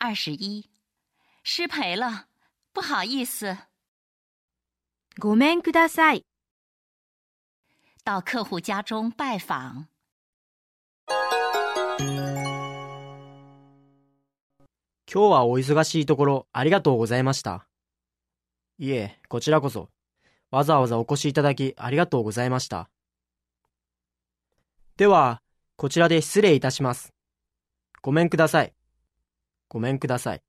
二十一，失陪了，不好意思。ごめんください。到客户家中拜访。今日はお忙しいところありがとうございました。いえ、こちらこそ。わざわざお越しいただきありがとうございました。では、こちらで失礼いたします。ごめんください。ごめんください。